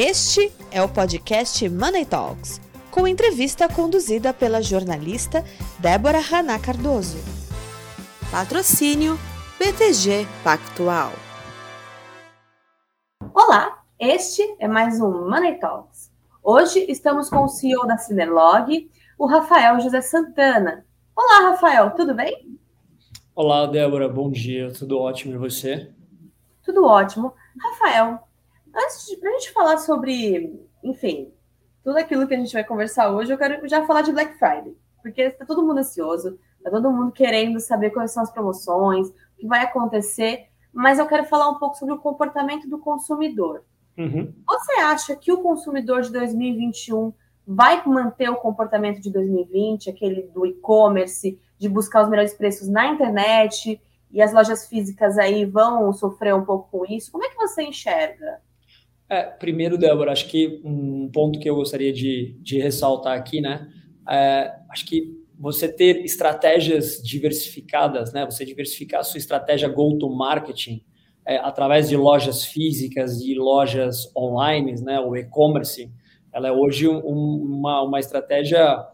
Este é o podcast Money Talks, com entrevista conduzida pela jornalista Débora Haná Cardoso. Patrocínio BTG Pactual. Olá, este é mais um Money Talks. Hoje estamos com o CEO da Cinerlog, o Rafael José Santana. Olá, Rafael, tudo bem? Olá, Débora, bom dia, tudo ótimo e você? Tudo ótimo. Rafael, antes de a gente falar sobre, enfim, tudo aquilo que a gente vai conversar hoje, eu quero já falar de Black Friday, porque está todo mundo ansioso, está todo mundo querendo saber quais são as promoções, o que vai acontecer, mas eu quero falar um pouco sobre o comportamento do consumidor. Uhum. Você acha que o consumidor de 2021 vai manter o comportamento de 2020, aquele do e-commerce, de buscar os melhores preços na internet, e as lojas físicas aí vão sofrer um pouco com isso? Como é que você enxerga? É, primeiro, Débora, acho que um ponto que eu gostaria de, de ressaltar aqui, né? É, acho que você ter estratégias diversificadas, né? Você diversificar a sua estratégia go-to-marketing é, através de lojas físicas e lojas online, né? O e-commerce, ela é hoje um, uma, uma estratégia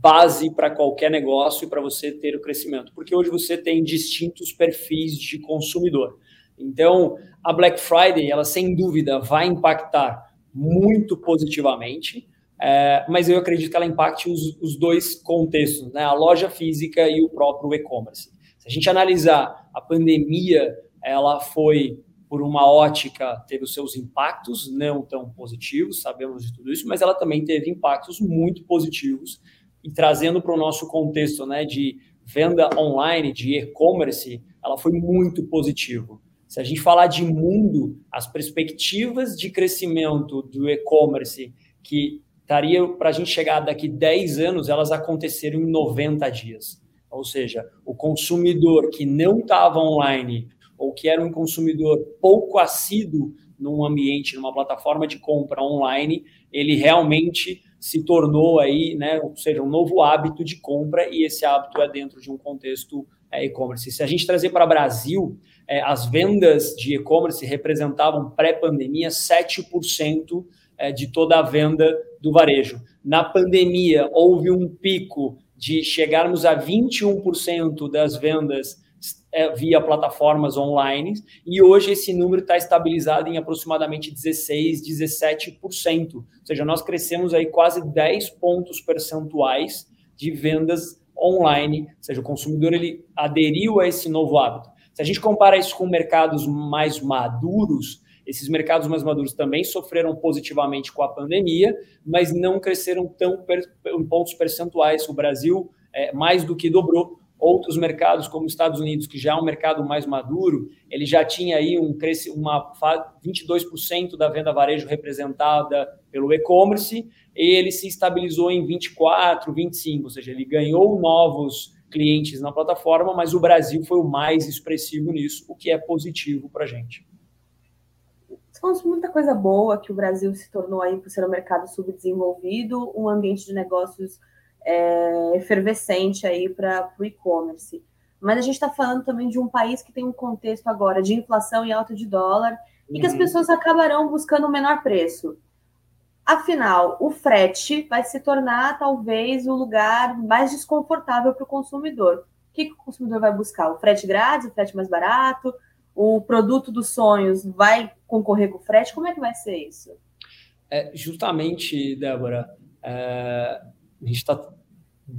base para qualquer negócio e para você ter o crescimento, porque hoje você tem distintos perfis de consumidor. Então, a Black Friday, ela sem dúvida vai impactar muito positivamente, é, mas eu acredito que ela impacte os, os dois contextos, né? a loja física e o próprio e-commerce. Se a gente analisar a pandemia, ela foi por uma ótica, teve os seus impactos não tão positivos, sabemos de tudo isso, mas ela também teve impactos muito positivos e trazendo para o nosso contexto né, de venda online, de e-commerce, ela foi muito positivo. Se a gente falar de mundo, as perspectivas de crescimento do e-commerce que estaria para a gente chegar daqui 10 anos, elas aconteceram em 90 dias. Ou seja, o consumidor que não estava online ou que era um consumidor pouco assíduo num ambiente, numa plataforma de compra online, ele realmente se tornou aí, né, ou seja, um novo hábito de compra e esse hábito é dentro de um contexto é, e-commerce. Se a gente trazer para o Brasil, é, as vendas de e-commerce representavam pré-pandemia 7% é, de toda a venda do varejo. Na pandemia, houve um pico de chegarmos a 21% das vendas é, via plataformas online, e hoje esse número está estabilizado em aproximadamente 16, 17%. Ou seja, nós crescemos aí quase 10 pontos percentuais de vendas online, ou seja, o consumidor ele aderiu a esse novo hábito. Se a gente compara isso com mercados mais maduros, esses mercados mais maduros também sofreram positivamente com a pandemia, mas não cresceram tão em pontos percentuais. O Brasil é, mais do que dobrou Outros mercados, como os Estados Unidos, que já é um mercado mais maduro, ele já tinha aí um uma 22% da venda varejo representada pelo e-commerce, e ele se estabilizou em 24, 25, ou seja, ele ganhou novos clientes na plataforma, mas o Brasil foi o mais expressivo nisso, o que é positivo para a gente. Falamos muita coisa boa que o Brasil se tornou aí por ser um mercado subdesenvolvido, um ambiente de negócios é, efervescente aí para o e-commerce. Mas a gente está falando também de um país que tem um contexto agora de inflação e alta de dólar e uhum. que as uhum. pessoas acabarão buscando o menor preço. Afinal, o frete vai se tornar talvez o lugar mais desconfortável para o consumidor. O que, que, o consumidor vai buscar? O frete grátis, o frete mais barato? O produto dos sonhos vai concorrer com o frete? Como é que vai ser isso? É, justamente, Débora, é, a gente está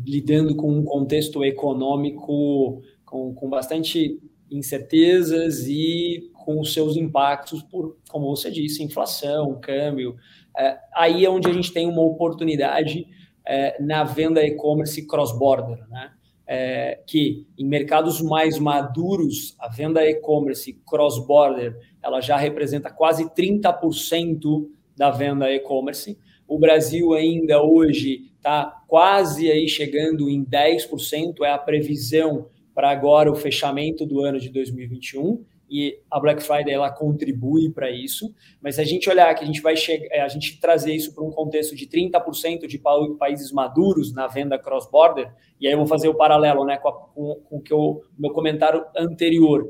lidando com um contexto econômico com, com bastante incertezas e com os seus impactos por, como você disse, inflação, câmbio. É, aí é onde a gente tem uma oportunidade é, na venda e-commerce cross-border, né? É, que em mercados mais maduros, a venda e-commerce cross-border, ela já representa quase 30% da venda e-commerce. O Brasil ainda hoje está quase aí chegando em 10%, é a previsão para agora o fechamento do ano de 2021 e a Black Friday ela contribui para isso, mas se a gente olhar que a gente vai chegar, é, a gente trazer isso para um contexto de 30% de países maduros na venda cross-border, e aí eu vou fazer o paralelo né, com, com, com o meu comentário anterior.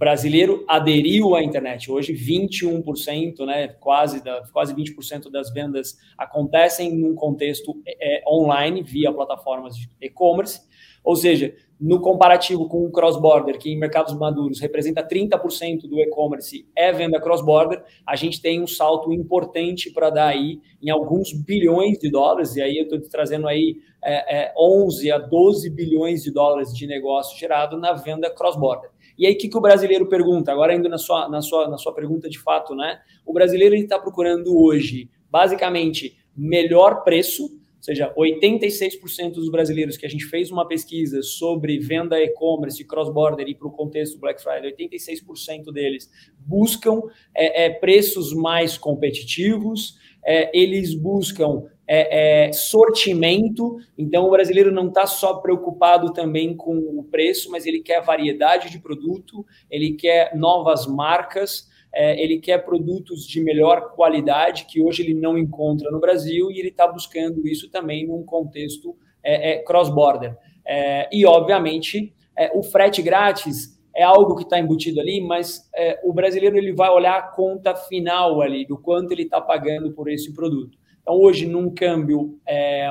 Brasileiro aderiu à internet. Hoje, 21%, né, quase, da, quase 20% das vendas acontecem num contexto é, online, via plataformas de e-commerce. Ou seja, no comparativo com o cross-border, que em mercados maduros representa 30% do e-commerce, é venda cross-border, a gente tem um salto importante para dar aí em alguns bilhões de dólares, e aí eu estou trazendo aí é, é, 11 a 12 bilhões de dólares de negócio gerado na venda cross-border. E aí, o que, que o brasileiro pergunta? Agora, indo na sua, na sua, na sua pergunta de fato, né? O brasileiro está procurando hoje, basicamente, melhor preço, ou seja, 86% dos brasileiros que a gente fez uma pesquisa sobre venda e-commerce, cross-border e para o contexto Black Friday, 86% deles buscam é, é, preços mais competitivos, é, eles buscam é, é, sortimento. Então, o brasileiro não está só preocupado também com o preço, mas ele quer variedade de produto, ele quer novas marcas é, ele quer produtos de melhor qualidade que hoje ele não encontra no Brasil e ele está buscando isso também num contexto é, é, cross-border. É, e, obviamente, o frete grátis é algo que está embutido ali, mas é, o brasileiro ele vai olhar a conta final ali, do quanto ele está pagando por esse produto. Então, hoje, num câmbio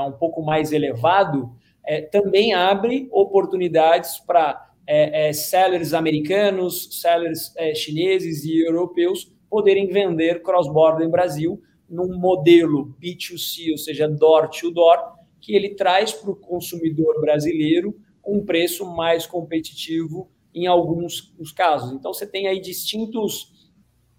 um pouco mais elevado, também abre oportunidades para é, é, sellers americanos, sellers é, chineses e europeus poderem vender cross-border em Brasil num modelo B2C, ou seja, door to door, que ele traz para o consumidor brasileiro um preço mais competitivo em alguns casos. Então, você tem aí distintos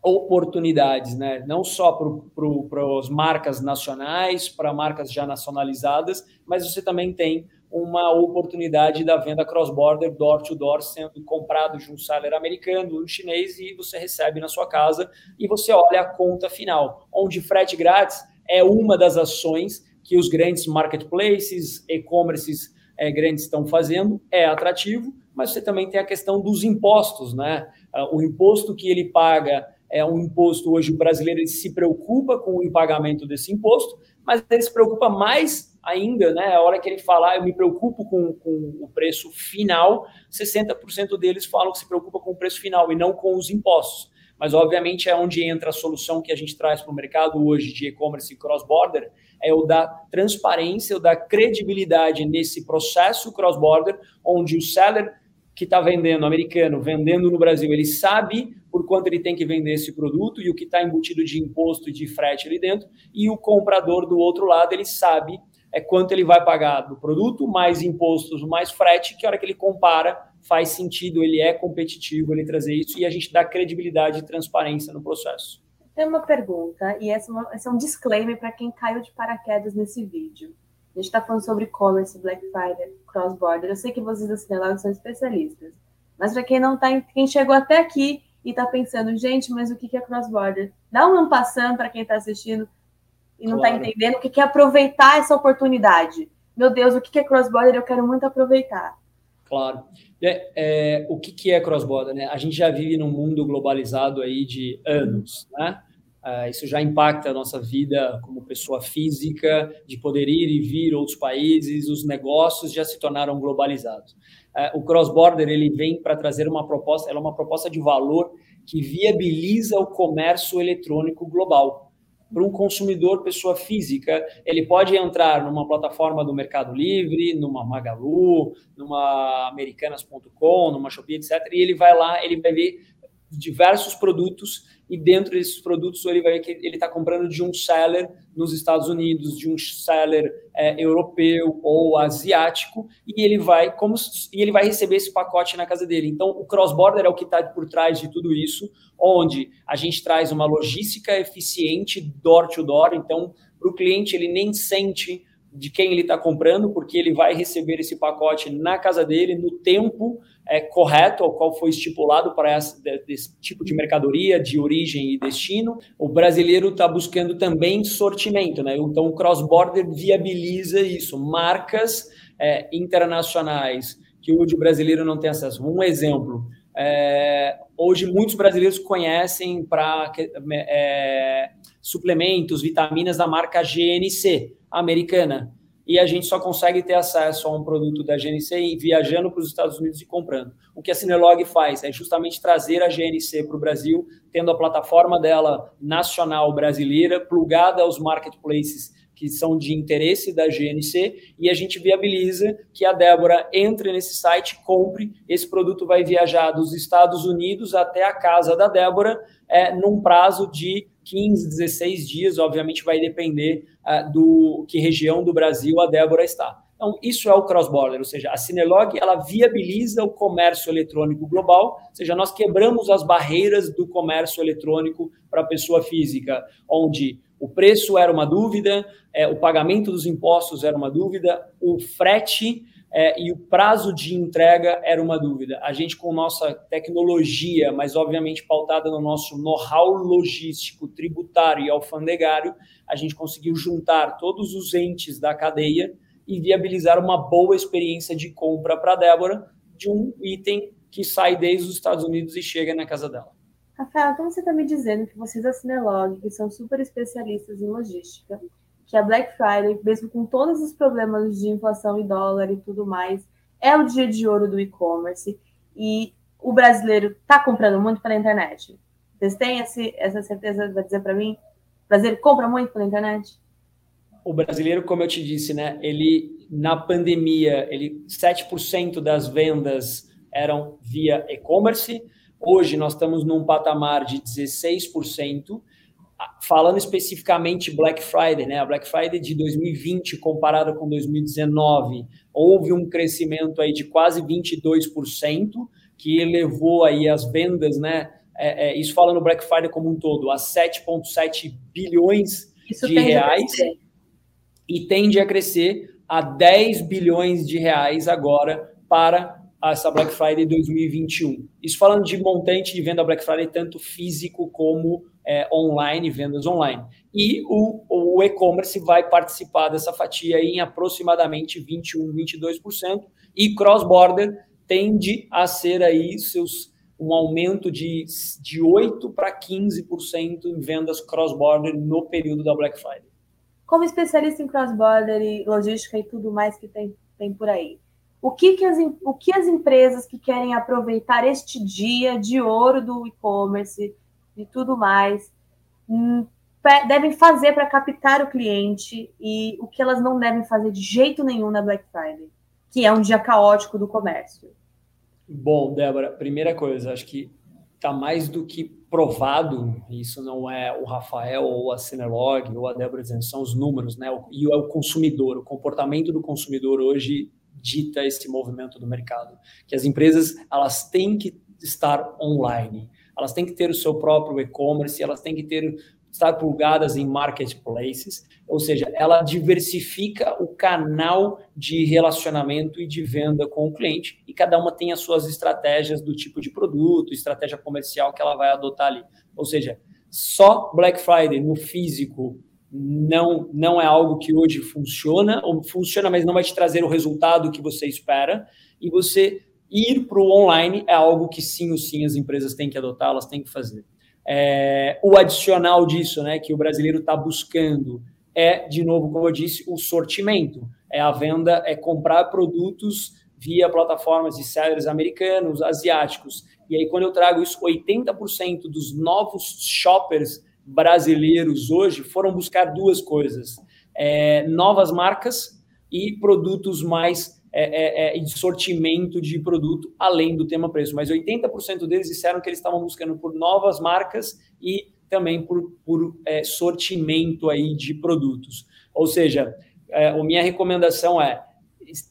oportunidades, né? não só para as marcas nacionais, para marcas já nacionalizadas, mas você também tem uma oportunidade da venda cross-border, door-to-door, sendo comprado de um seller americano, um chinês, e você recebe na sua casa e você olha a conta final, onde frete grátis é uma das ações que os grandes marketplaces, e-commerces é, grandes estão fazendo, é atrativo, mas você também tem a questão dos impostos, né? Ah, o imposto que ele paga é um imposto hoje o brasileiro se preocupa com o pagamento desse imposto, mas ele se preocupa mais ainda, né, a hora que ele falar, eu me preocupo com, com o preço final, 60% deles falam que se preocupa com o preço final e não com os impostos. Mas, obviamente, é onde entra a solução que a gente traz para o mercado hoje de e-commerce cross-border, é o da transparência, o da credibilidade nesse processo cross-border, onde o seller que está vendendo, americano, vendendo no Brasil, ele sabe por quanto ele tem que vender esse produto e o que está embutido de imposto e de frete ali dentro, e o comprador do outro lado, ele sabe é quanto ele vai pagar do produto, mais impostos, mais frete, que a hora que ele compara faz sentido, ele é competitivo, ele trazer isso e a gente dá credibilidade e transparência no processo. Tem uma pergunta, e essa, é é um disclaimer para quem caiu de paraquedas nesse vídeo. A gente está falando sobre e-commerce, Black Friday, cross-border. Eu sei que vocês da Cinelog são especialistas, mas para quem não está, quem chegou até aqui e está pensando, gente, mas o que é cross-border? Dá um passando para quem está assistindo e não está entendendo o que é aproveitar essa oportunidade. Meu Deus, o que é cross-border? Eu quero muito aproveitar. Claro. É, é, o que, que é cross-border? Né? A gente já vive num mundo globalizado aí de anos, né? Uh, isso já impacta a nossa vida como pessoa física, de poder ir e vir outros países, os negócios já se tornaram globalizados. Uh, o cross-border ele vem para trazer uma proposta, ela é uma proposta de valor que viabiliza o comércio eletrônico global para um consumidor, pessoa física, ele pode entrar numa plataforma do Mercado Livre, numa Magalu, numa Americanas.com, numa Shopee, etc. E ele vai lá, ele vai ver diversos produtos e dentro desses produtos ele vai que ele está comprando de um seller nos Estados Unidos, de um seller é, europeu ou asiático e ele vai como e ele vai receber esse pacote na casa dele. Então o cross border é o que está por trás de tudo isso, onde a gente traz uma logística eficiente door to door. Então para o cliente ele nem sente de quem ele está comprando, porque ele vai receber esse pacote na casa dele, no tempo é, correto, ao qual foi estipulado para esse, tipo de mercadoria de origem e destino. O brasileiro está buscando também sortimento, né? Então, o cross-border viabiliza isso. Marcas é, internacionais que o brasileiro não tem acesso. Um exemplo. É, hoje, muitos brasileiros conhecem para é, suplementos, vitaminas da marca GNC americana. e a gente só consegue ter acesso a um produto da GNC viajando para os Estados Unidos e comprando. O que a Cinelog faz é justamente trazer a GNC para o Brasil, tendo a plataforma dela nacional brasileira plugada aos marketplaces que são de interesse da GNC e a gente viabiliza que a Débora entre nesse site, compre, esse produto vai viajar dos Estados Unidos até a casa da Débora é, num prazo de 15, 16 dias, obviamente vai depender uh, do que região do Brasil a Débora está. Então, isso é o cross-border, ou seja, a Cinelog ela viabiliza o comércio eletrônico global, ou seja, nós quebramos as barreiras do comércio eletrônico para a pessoa física, onde o preço era uma dúvida, é, o pagamento dos impostos era uma dúvida, o frete é, e o prazo de entrega era uma dúvida. A gente, com nossa tecnologia, mas obviamente pautada no nosso know-how logístico, tributário e alfandegário, a gente conseguiu juntar todos os entes da cadeia e viabilizar uma boa experiência de compra para a Débora de um item que sai desde os Estados Unidos e chega na casa dela. Rafael, então você está me dizendo que vocês da Cinelog, que são super especialistas em logística, que a Black Friday, mesmo com todos os problemas de inflação e dólar e tudo mais, é o dia de ouro do e-commerce e o brasileiro está comprando muito pela internet. Vocês têm esse, essa certeza de dizer para mim? O brasileiro compra muito pela internet? O brasileiro, como eu te disse, né, ele na pandemia, ele 7% das vendas eram via e-commerce. Hoje nós estamos num patamar de 16% falando especificamente Black Friday, né? A Black Friday de 2020 comparada com 2019, houve um crescimento aí de quase 22%, que elevou aí as vendas, né? É, é, isso falando Black Friday como um todo, a 7,7 bilhões isso de reais e tende a crescer a 10 bilhões de reais agora para essa Black Friday 2021. Isso falando de montante de venda Black Friday, tanto físico como é, online, vendas online. E o, o e-commerce vai participar dessa fatia em aproximadamente 21, 22%, e cross-border tende a ser aí seus um aumento de, de 8 para 15% em vendas cross-border no período da Black Friday. Como especialista em cross-border e logística e tudo mais que tem, tem por aí, o que, que, as, o que as empresas que querem aproveitar este dia de ouro do e-commerce e tudo mais, hum, devem fazer para captar o cliente e o que elas não devem fazer de jeito nenhum na Black Friday, que é um dia caótico do comércio. Bom, Débora, primeira coisa, acho que está mais do que provado, isso não é o Rafael ou a Cinelog ou a Débora dizendo, são os números, né? E é o consumidor, o comportamento do consumidor hoje dita esse movimento do mercado, que as empresas elas têm que estar online elas têm que ter o seu próprio e-commerce, elas têm que ter estar plugadas em marketplaces, ou seja, ela diversifica o canal de relacionamento e de venda com o cliente e cada uma tem as suas estratégias do tipo de produto, estratégia comercial que ela vai adotar ali. Ou seja, só Black Friday no físico não não é algo que hoje funciona, ou funciona, mas não vai te trazer o resultado que você espera e você ir para o online é algo que sim ou sim as empresas têm que adotar, elas têm que fazer. É, o adicional disso, né, que o brasileiro está buscando, é, de novo, como eu disse, o sortimento. É a venda, é comprar produtos via plataformas de sellers americanos, asiáticos. E aí, quando eu trago isso, 80% dos novos shoppers brasileiros hoje foram buscar duas coisas: é, novas marcas e produtos mais é, é, é, de sortimento de produto além do tema preço. Mas 80% deles disseram que eles estavam buscando por novas marcas e também por, por é, sortimento aí de produtos. Ou seja, é, a minha recomendação é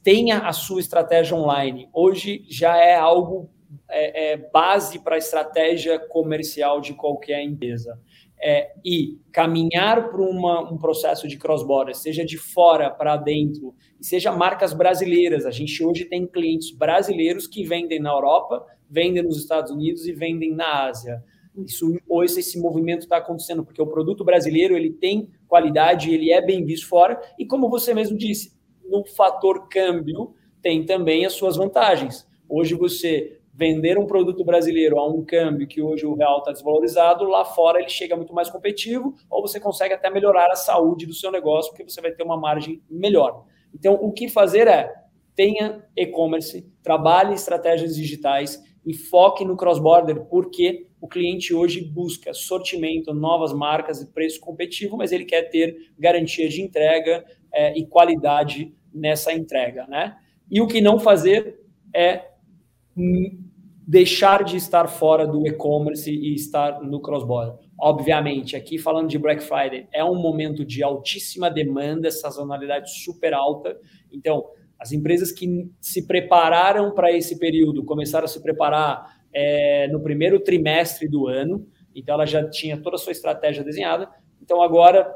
tenha a sua estratégia online. Hoje já é algo é, é base para a estratégia comercial de qualquer empresa é, e caminhar para um processo de cross-border, seja de fora para dentro, seja marcas brasileiras. A gente hoje tem clientes brasileiros que vendem na Europa, vendem nos Estados Unidos e vendem na Ásia. Isso, hoje esse movimento está acontecendo, porque o produto brasileiro ele tem qualidade, ele é bem visto fora, e como você mesmo disse, no fator câmbio tem também as suas vantagens. Hoje você vender um produto brasileiro a um câmbio que hoje o real está desvalorizado, lá fora ele chega muito mais competitivo, ou você consegue até melhorar a saúde do seu negócio, porque você vai ter uma margem melhor. Então, o que fazer é tenha e-commerce, trabalhe estratégias digitais e foque no cross-border, porque o cliente hoje busca sortimento, novas marcas e preço competitivo, mas ele quer ter garantia de entrega é, e qualidade nessa entrega, né? E o que não fazer é deixar de estar fora do e-commerce e estar no cross-border. Obviamente, aqui falando de Black Friday, é um momento de altíssima demanda, sazonalidade super alta. Então, as empresas que se prepararam para esse período, começaram a se preparar é, no primeiro trimestre do ano, então ela já tinha toda a sua estratégia desenhada. Então, agora,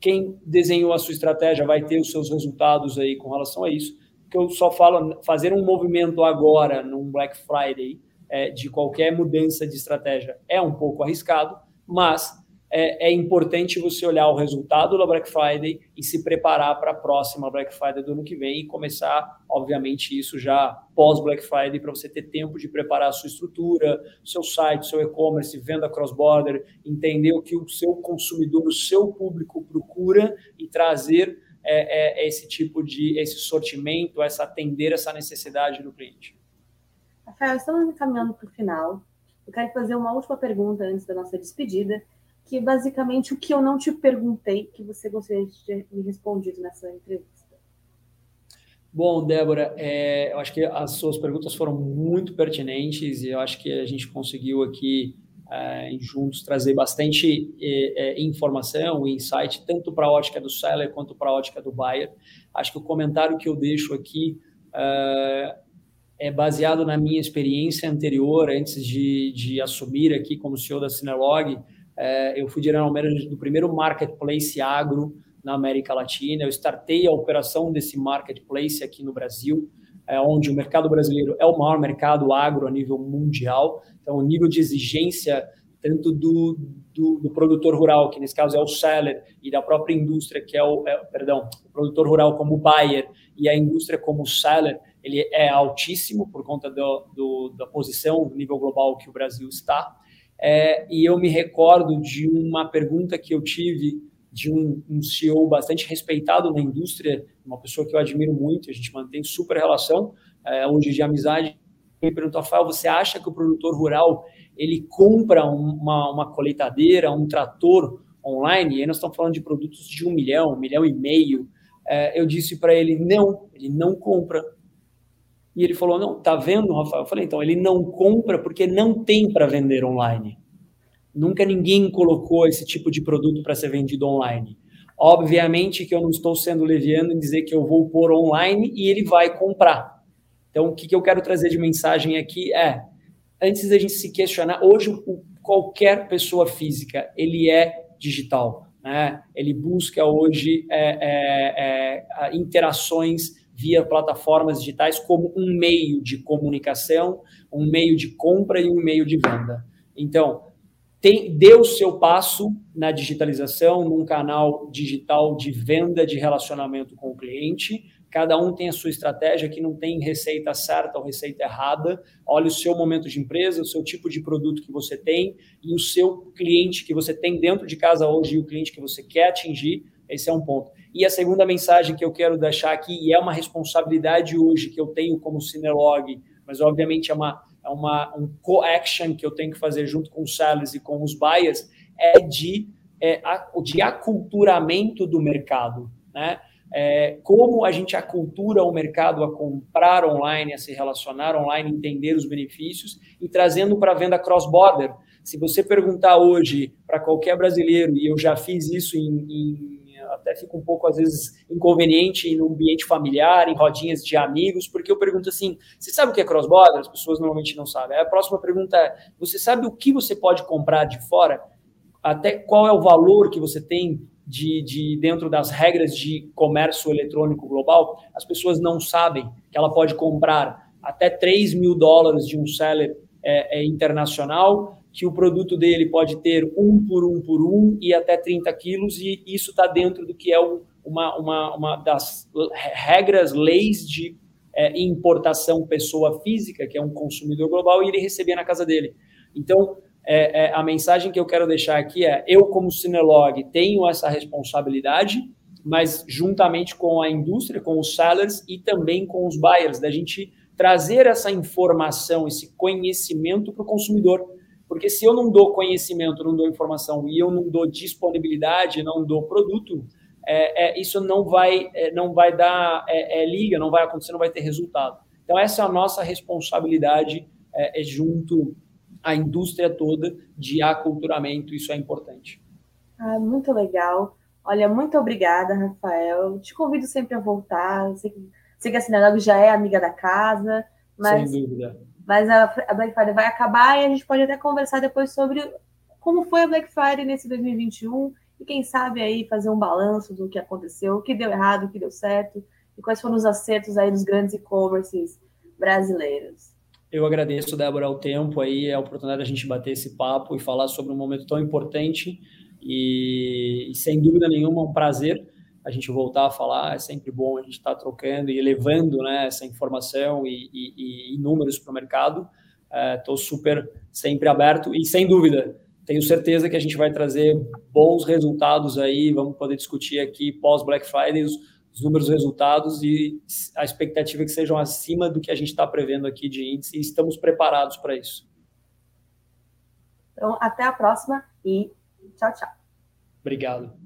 quem desenhou a sua estratégia vai ter os seus resultados aí com relação a isso. Que eu só falo, fazer um movimento agora, num Black Friday, é, de qualquer mudança de estratégia é um pouco arriscado, mas é, é, importante você olhar o resultado da Black Friday e se preparar para a próxima Black Friday do ano que vem e começar, obviamente, isso já pós Black Friday para você ter tempo de preparar a sua estrutura, seu site, seu e-commerce, venda cross-border, entender o que o seu consumidor, o seu público procura e trazer é, é, esse tipo de esse sortimento, essa atender essa necessidade do cliente. Rafael, estamos caminhando para o final. Eu quero fazer uma última pergunta antes da nossa despedida, que é basicamente o que eu não te perguntei, que você gostaria de ter me respondido nessa entrevista. Bom, Débora, é, eu acho que as suas perguntas foram muito pertinentes e eu acho que a gente conseguiu aqui é, juntos trazer bastante é, informação e insight, tanto para a ótica do seller quanto para a ótica do buyer. Acho que o comentário que eu deixo aqui é, é baseado na minha experiência anterior, antes de, de assumir aqui como CEO da Cinelog, eu fui general manager do primeiro marketplace agro na América Latina. Eu startei a operação desse marketplace aqui no Brasil, é, onde o mercado brasileiro é o maior mercado agro a nível mundial. Então, o nível de exigência tanto do, do, do, produtor rural, que nesse caso é o seller, e da própria indústria, que é o, é, perdão, o produtor rural como buyer e a indústria como seller, ele é altíssimo por conta do, do, da posição do nível global que o Brasil está. É, e eu me recordo de uma pergunta que eu tive de um, um, CEO bastante respeitado na indústria, uma pessoa que eu admiro muito, a gente mantém super relação, é, hoje de amizade. Ele perguntou, Rafael, você acha que o produtor rural ele compra uma, uma colheitadeira, um trator online? E aí nós estamos falando de produtos de um milhão, um milhão e meio. É, eu disse para ele, não, ele não compra. E ele falou: Não, tá vendo, Rafael? Eu falei: Então, ele não compra porque não tem para vender online. Nunca ninguém colocou esse tipo de produto para ser vendido online. Obviamente que eu não estou sendo leviano em dizer que eu vou pôr online e ele vai comprar. Então, o que, eu quero trazer de mensagem aqui é: antes da gente se questionar, hoje qualquer pessoa física ele é digital. Né? Ele busca hoje é, é, é, interações via plataformas digitais como um meio de comunicação, um meio de compra e um meio de venda. Então, tem, o seu passo na digitalização, num canal digital de venda, de relacionamento com o cliente. Cada um tem a sua estratégia, que não tem receita certa ou receita errada. Olhe o seu momento de empresa, o seu tipo de produto que você tem e o seu cliente que você tem dentro de casa hoje e o cliente que você quer atingir. Esse é um ponto. E a segunda mensagem que eu quero deixar aqui, e é uma responsabilidade hoje que eu tenho como Cinelog, mas obviamente é uma, é uma um co-action que eu tenho que fazer junto com os sellers e com os buyers, é de, é, de aculturamento do mercado. Né? É, como a gente acultura o mercado a comprar online, a se relacionar online, entender os benefícios e trazendo para a venda cross-border. Se você perguntar hoje para qualquer brasileiro, e eu já fiz isso em, em até fica um pouco, às vezes, inconveniente no ambiente familiar, em rodinhas de amigos, porque eu pergunto assim: você sabe o que é cross-border? As pessoas normalmente não sabem. Aí a próxima pergunta é: você sabe o que você pode comprar de fora? Até qual é o valor que você tem de, de, dentro das regras de comércio eletrônico global, as pessoas não sabem que ela pode comprar até 3 mil dólares de um seller é, é, internacional que o produto dele pode ter um por um por um e até 30 quilos, e isso está dentro do que é uma, uma, uma das regras, leis de é, importação pessoa física, que é um consumidor global, e ele receber na casa dele. Então, é, é, a mensagem que eu quero deixar aqui é: eu, como Cinelog, tenho essa responsabilidade mas juntamente com a indústria, com os sellers e também com os buyers, da gente trazer essa informação, esse conhecimento para o consumidor. Porque se eu não dou conhecimento, não dou informação e eu não dou disponibilidade, não dou produto, é, é, isso não vai, é, não vai dar é, é, liga, não vai acontecer, não vai ter resultado. Então, essa é a nossa responsabilidade é, junto à indústria toda de aculturamento, isso é importante. Ah, muito legal. Olha, muito obrigada, Rafael. Te convido sempre a voltar. Sei que, sei que a Sinalogo já é amiga da casa, mas, Sem dúvida. Mas a, a Black Friday vai acabar e a gente pode até conversar depois sobre como foi a Black Friday nesse 2021 e quem sabe aí fazer um balanço do que aconteceu, o que deu errado, o que deu certo e quais foram os acertos aí dos grandes e-commerces brasileiros. Eu agradeço, Débora, o tempo aí, a oportunidade da gente bater esse papo e falar sobre um momento tão importante e sem dúvida nenhuma, um prazer a gente voltar a falar. É sempre bom a gente estar tá trocando e levando né, essa informação e, e, e números para o mercado. Estou é, super sempre aberto e, sem dúvida, tenho certeza que a gente vai trazer bons resultados aí. Vamos poder discutir aqui pós Black Friday os, os números, os resultados e a expectativa é que sejam acima do que a gente está prevendo aqui de índice e estamos preparados para isso. Então, até a próxima e tchau, tchau. Obrigado.